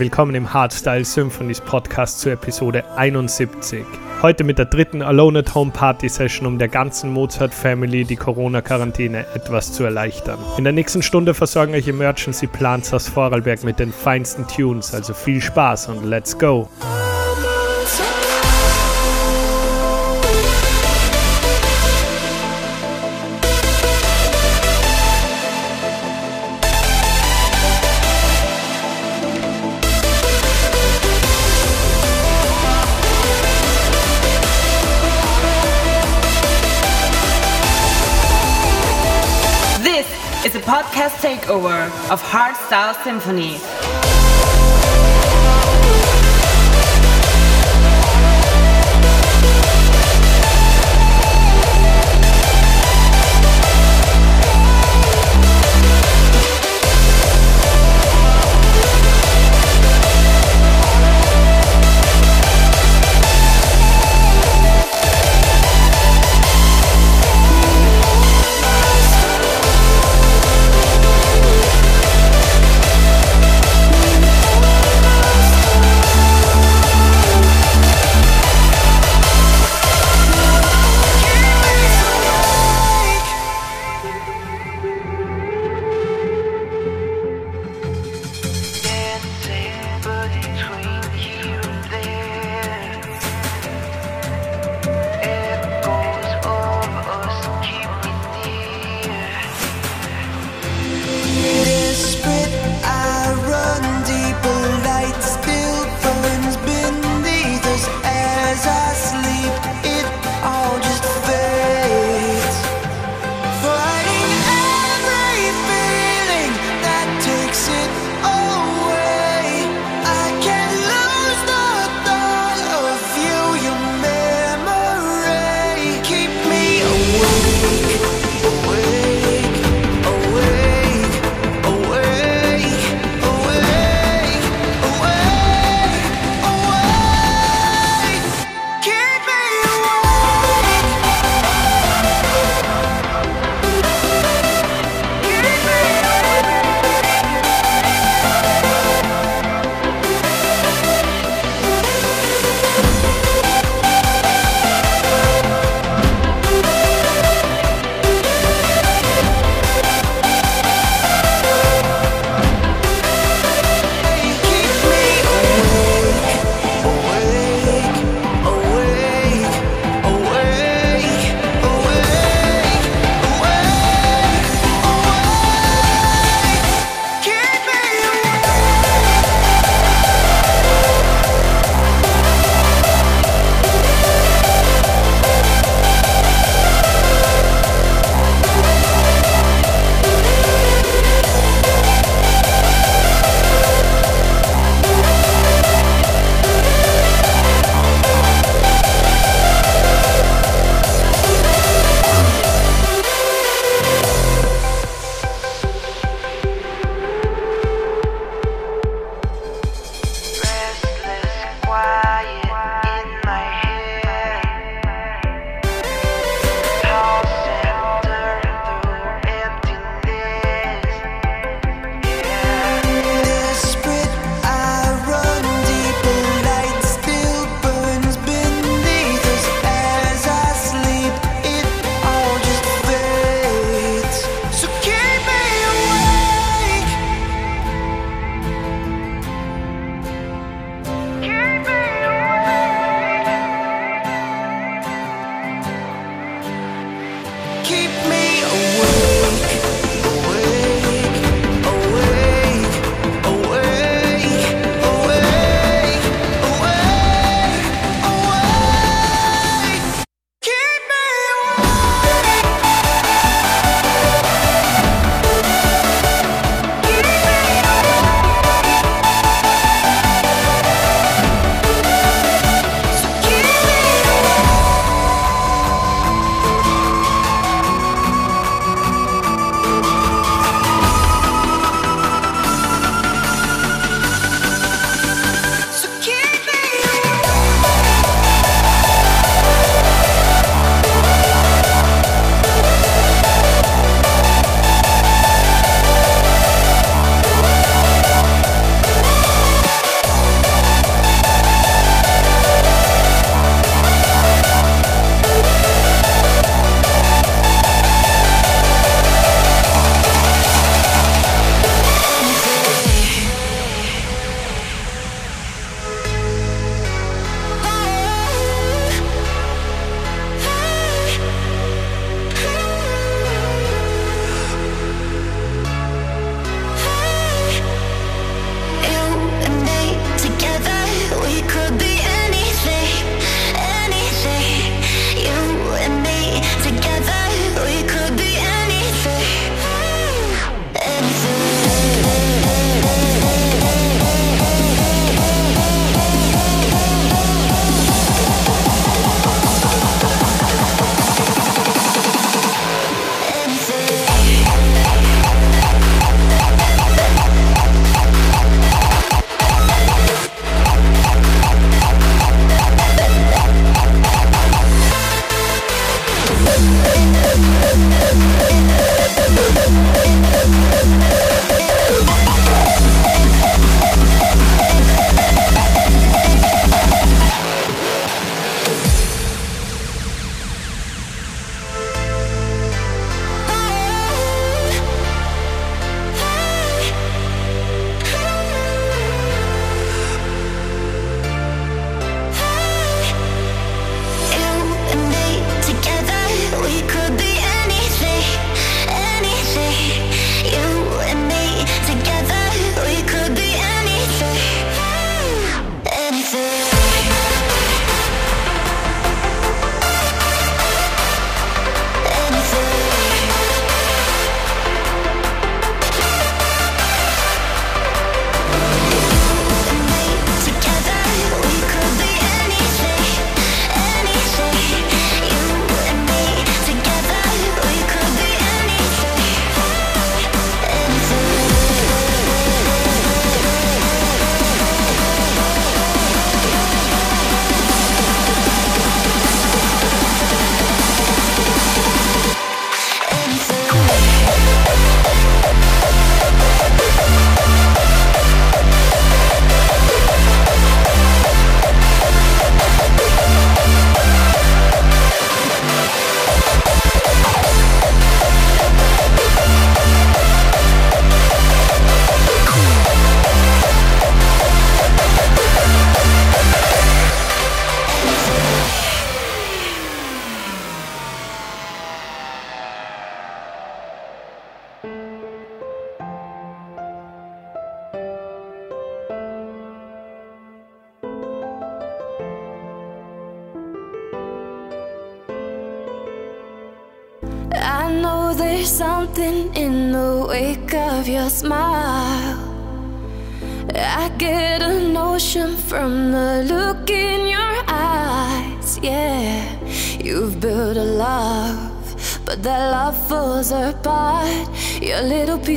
willkommen im Hardstyle Symphonies Podcast zur Episode 71. Heute mit der dritten Alone at Home Party Session, um der ganzen Mozart Family die Corona-Quarantäne etwas zu erleichtern. In der nächsten Stunde versorgen euch Emergency Plans aus Vorarlberg mit den feinsten Tunes, also viel Spaß und let's go! Of Hardstyle Symphony.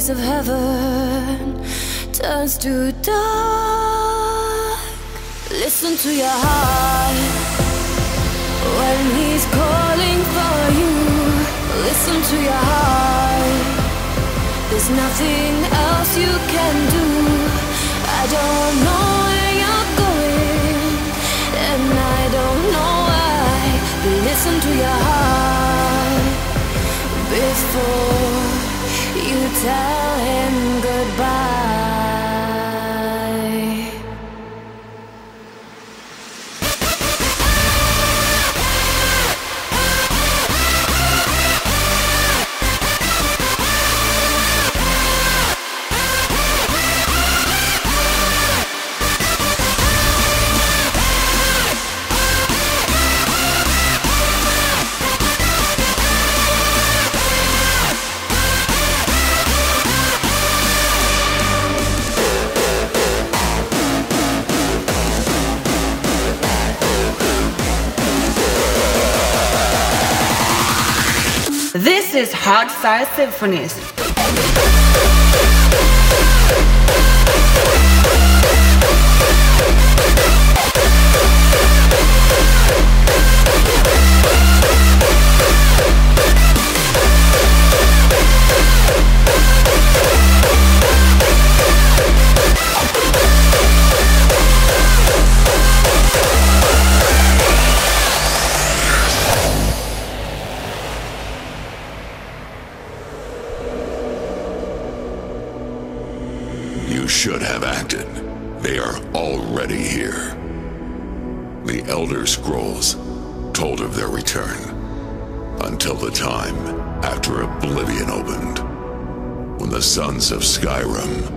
Of heaven This is Symphonies. Of Skyrim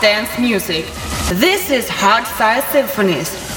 dance music. This is Hardstyle Symphonies.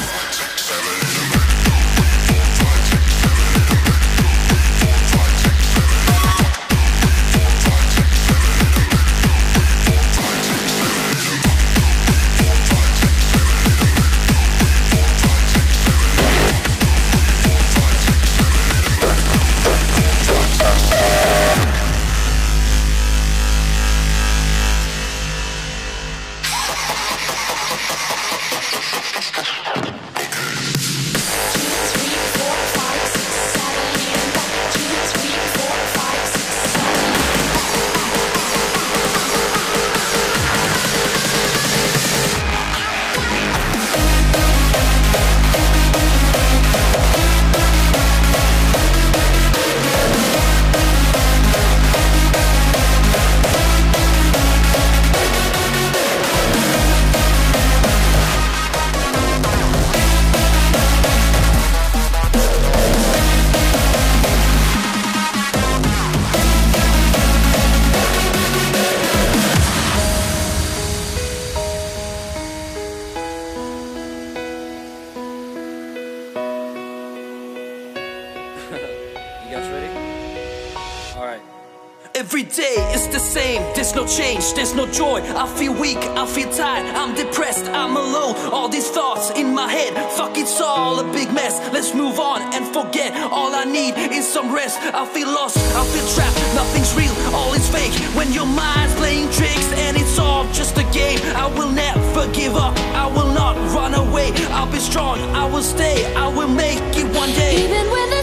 No change, there's no joy. I feel weak, I feel tired, I'm depressed, I'm alone. All these thoughts in my head, fuck it's all a big mess. Let's move on and forget. All I need is some rest. I feel lost, I feel trapped, nothing's real, all is fake. When your mind's playing tricks and it's all just a game, I will never give up, I will not run away. I'll be strong, I will stay, I will make it one day. Even when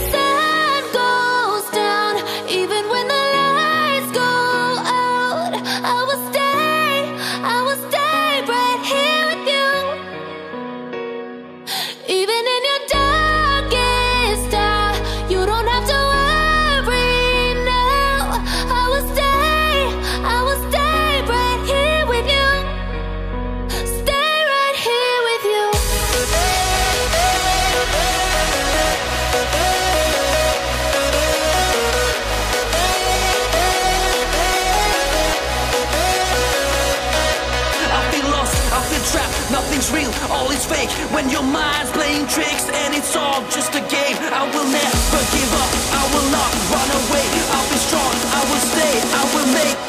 your mind's playing tricks and it's all just a game, I will never give up, I will not run away. I'll be strong, I will stay, I will make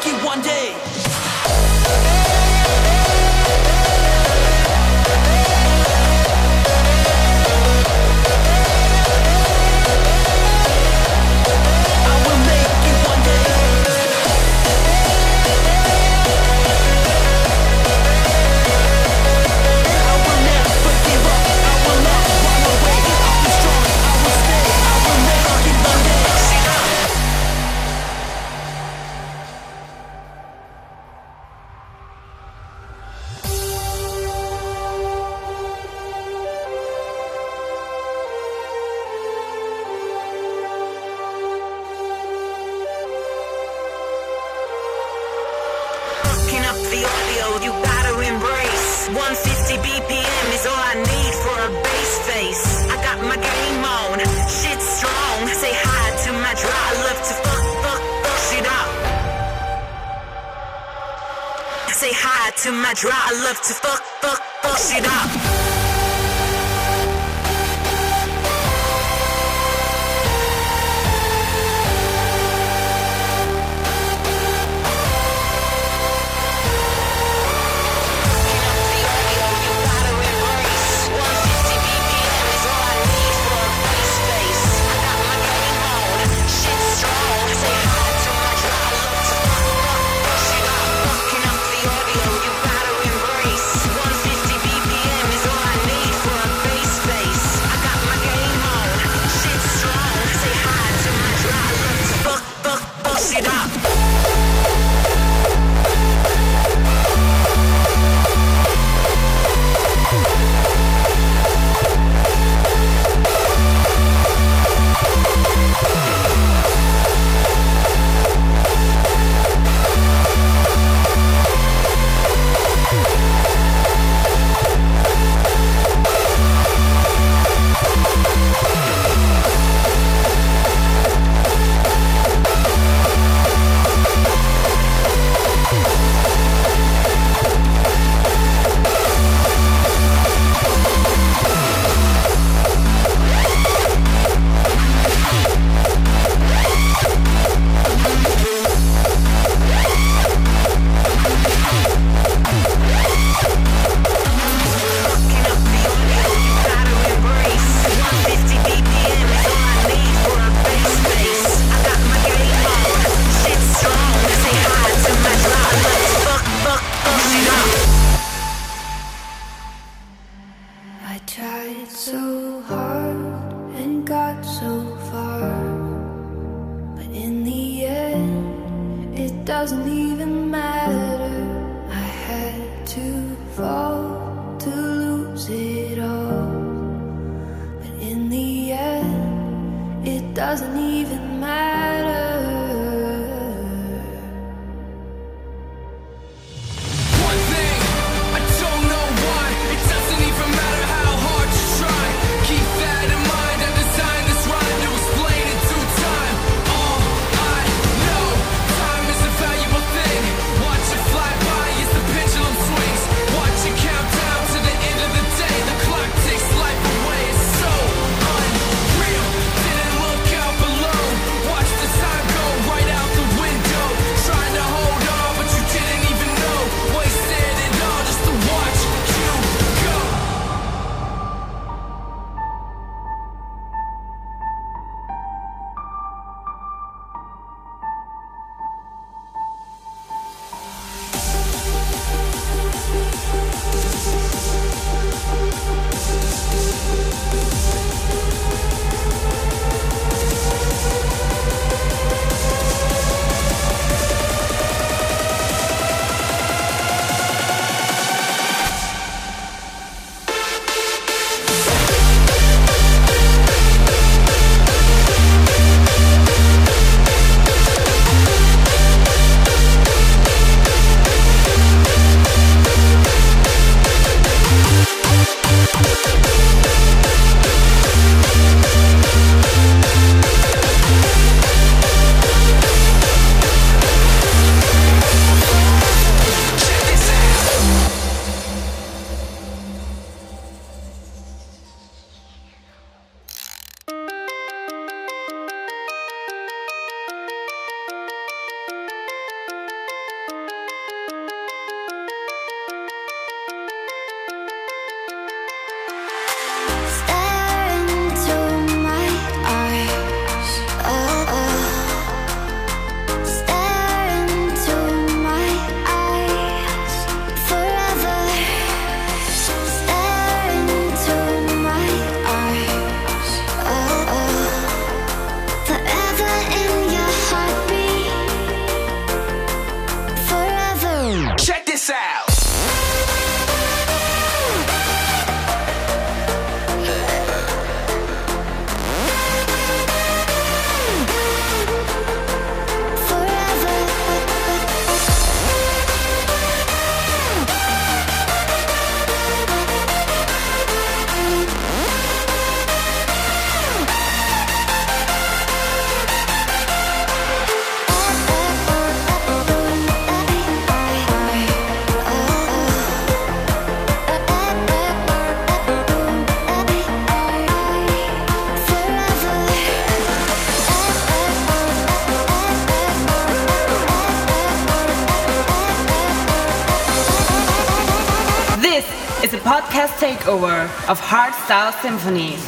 of hardstyle symphonies.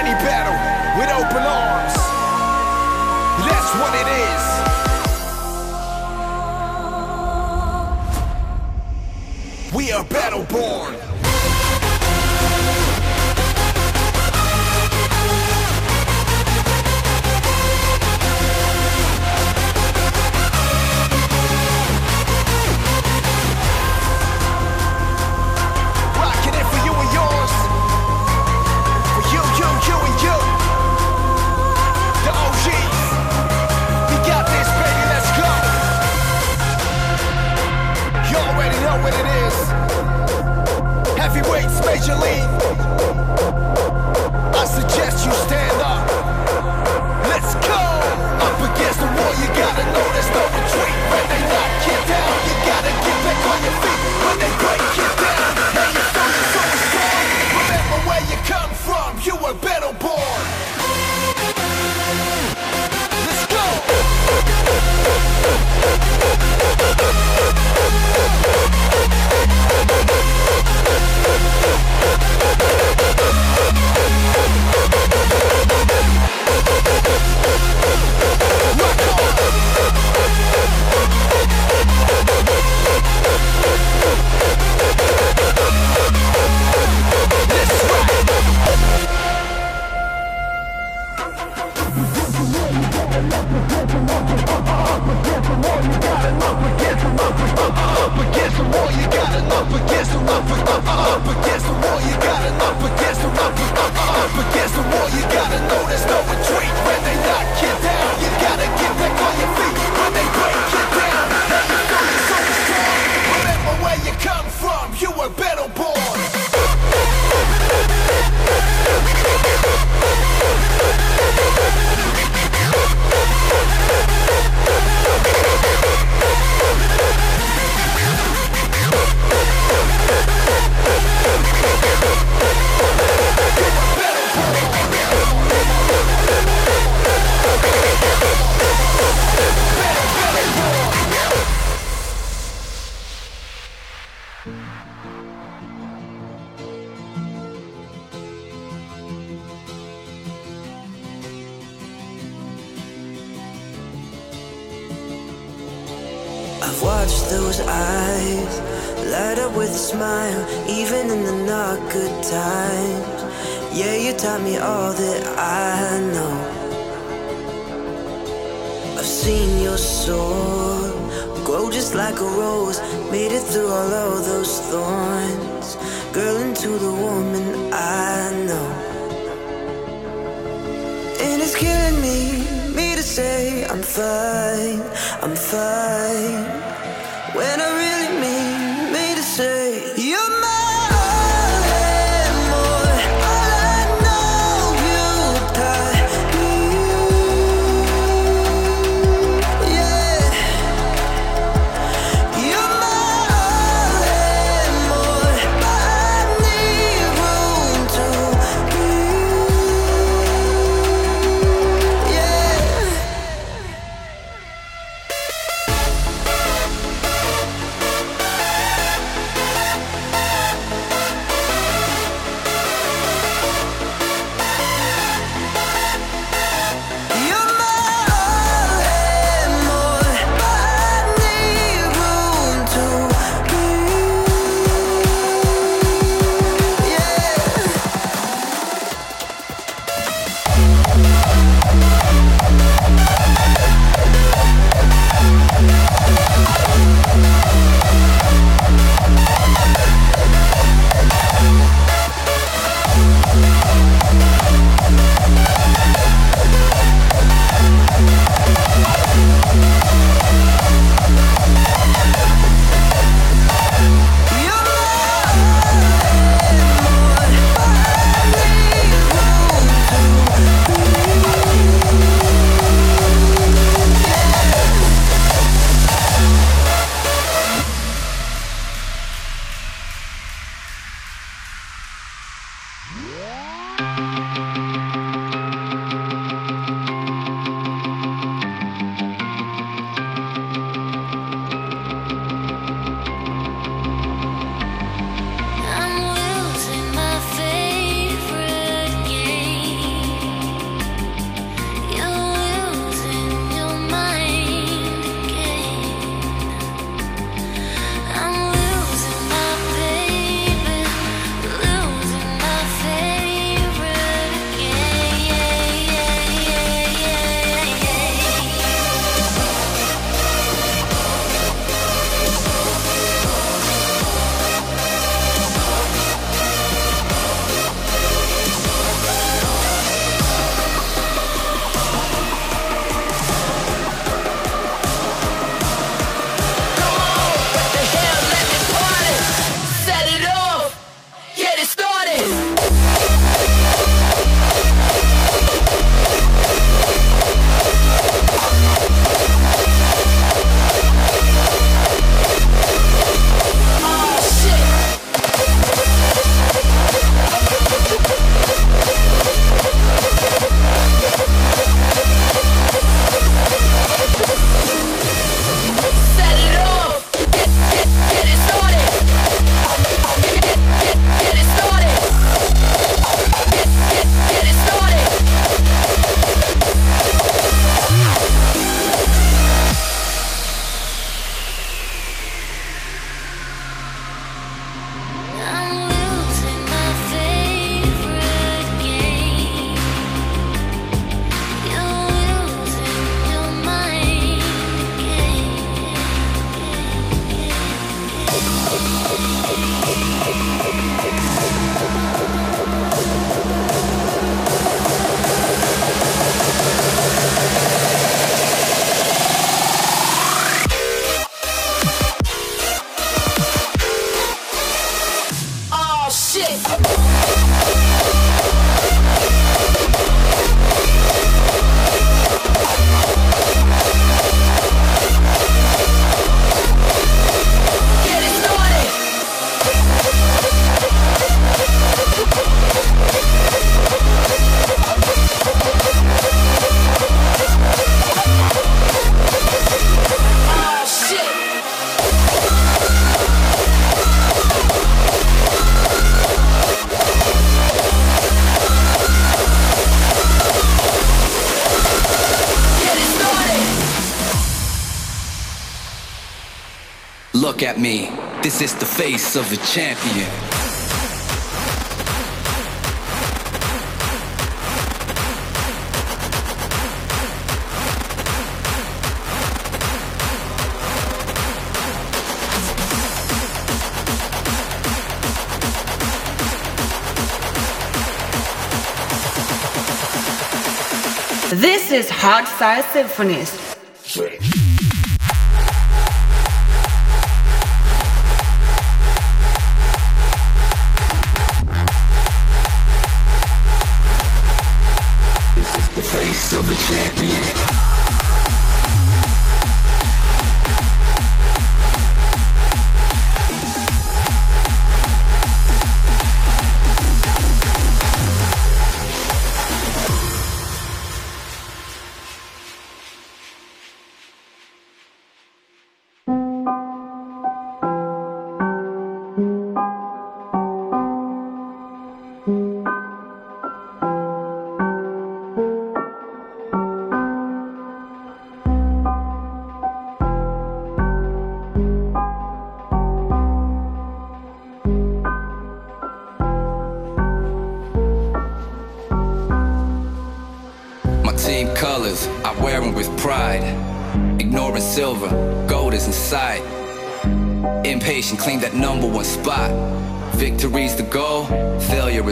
any battle with open arms. That's what it is. We are battle born. heavyweights major league. I suggest you stand up. Let's go! Up against the wall, you gotta know there's no retreat. When they knock you down, you gotta get back on your feet. When they break I've watched those eyes light up with a smile, even in the not good times. Yeah, you taught me all that I know. I've seen your soul grow just like a rose, made it through all of those thorns. Girl, into the woman I know. And it's killing me, me to say I'm fine, I'm fine. When I Look at me. This is the face of a champion. This is Hard Hardstyle Symphonies.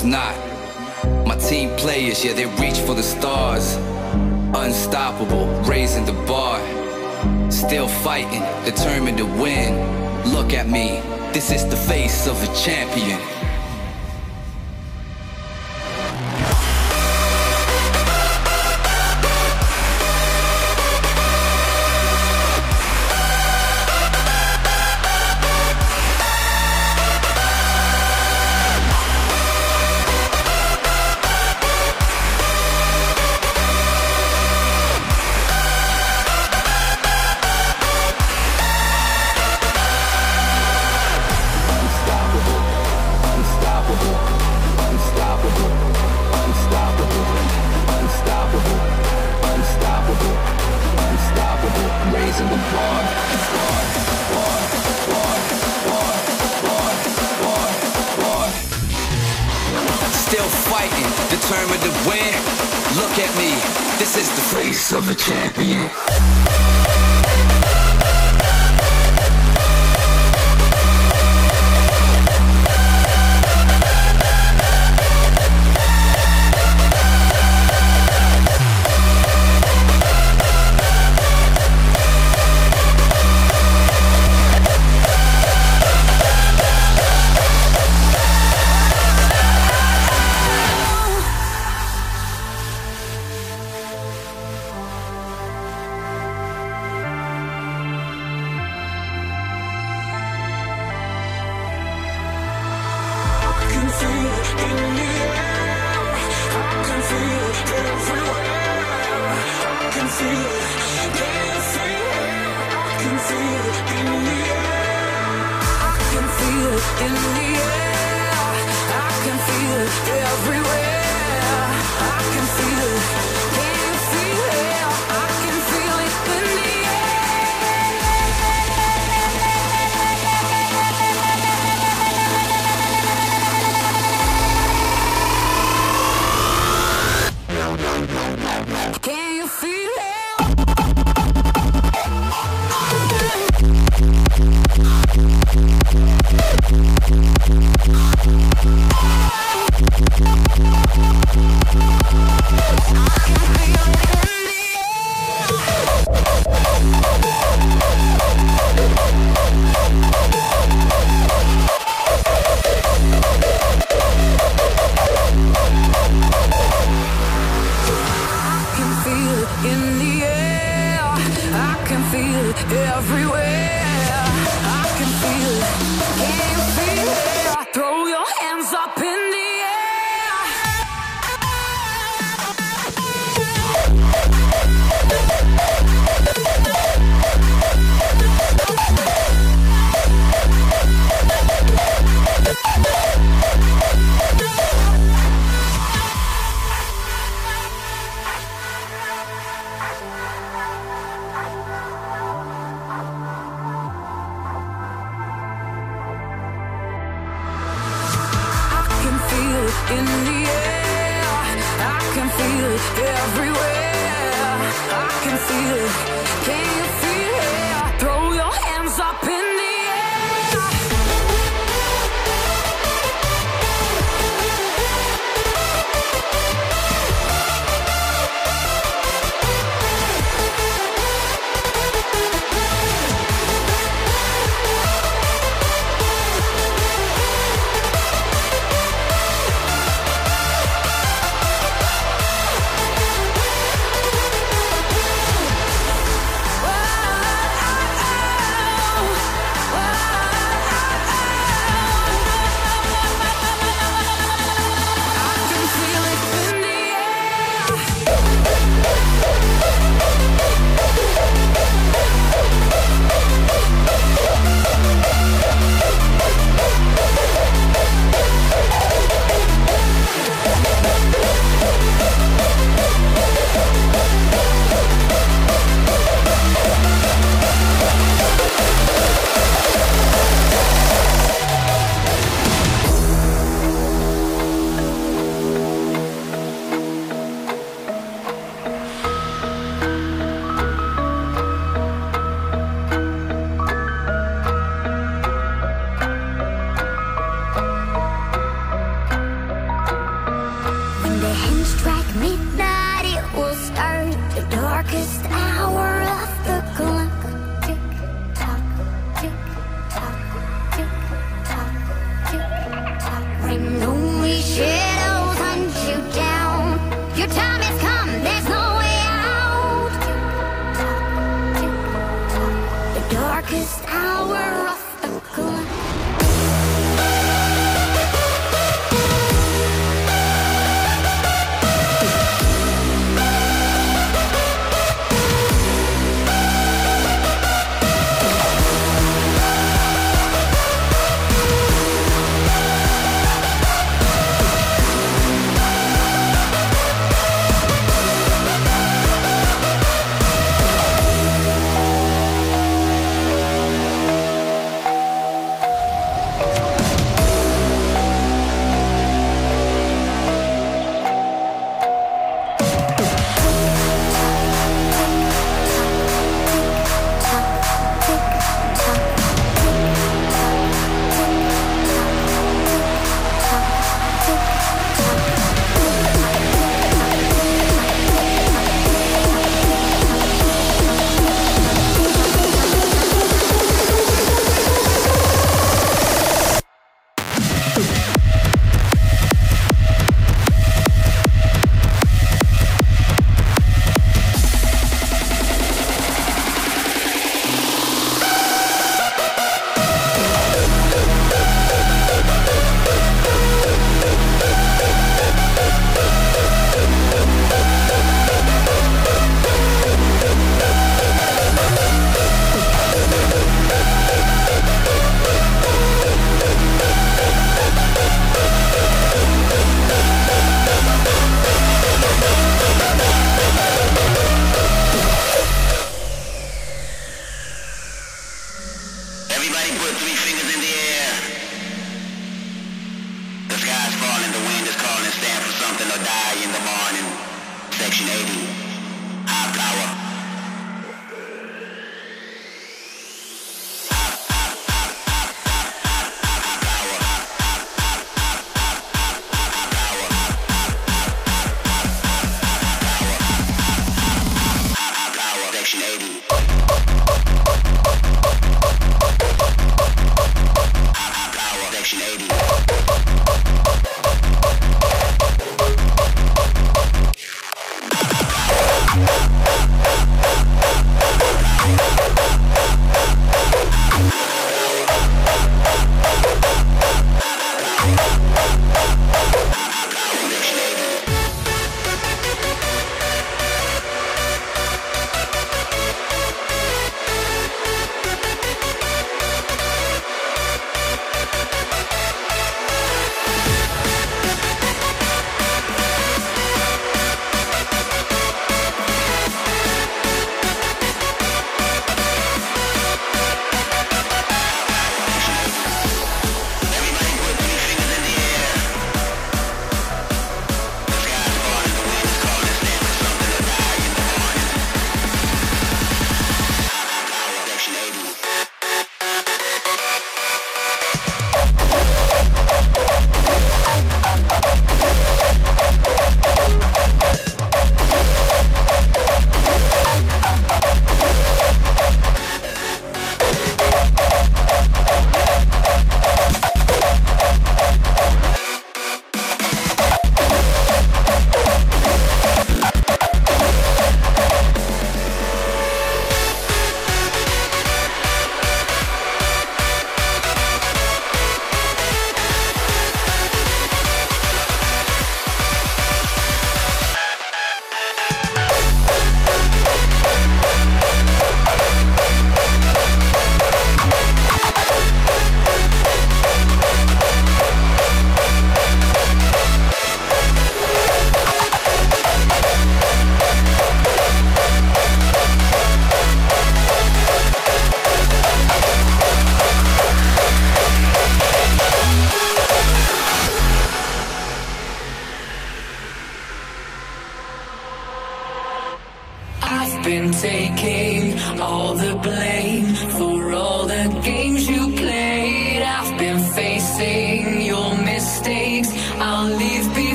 Is not. My team players, yeah, they reach for the stars. Unstoppable, raising the bar. Still fighting, determined to win. Look at me, this is the face of a champion.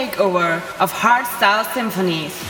Takeover of Hardstyle Symphonies.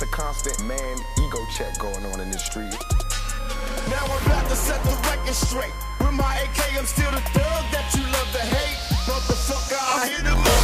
It's a constant man ego check going on in the street. Now I'm about to set the record straight. With my AK, I'm still the thug that you love to hate. Motherfucker, I'm here to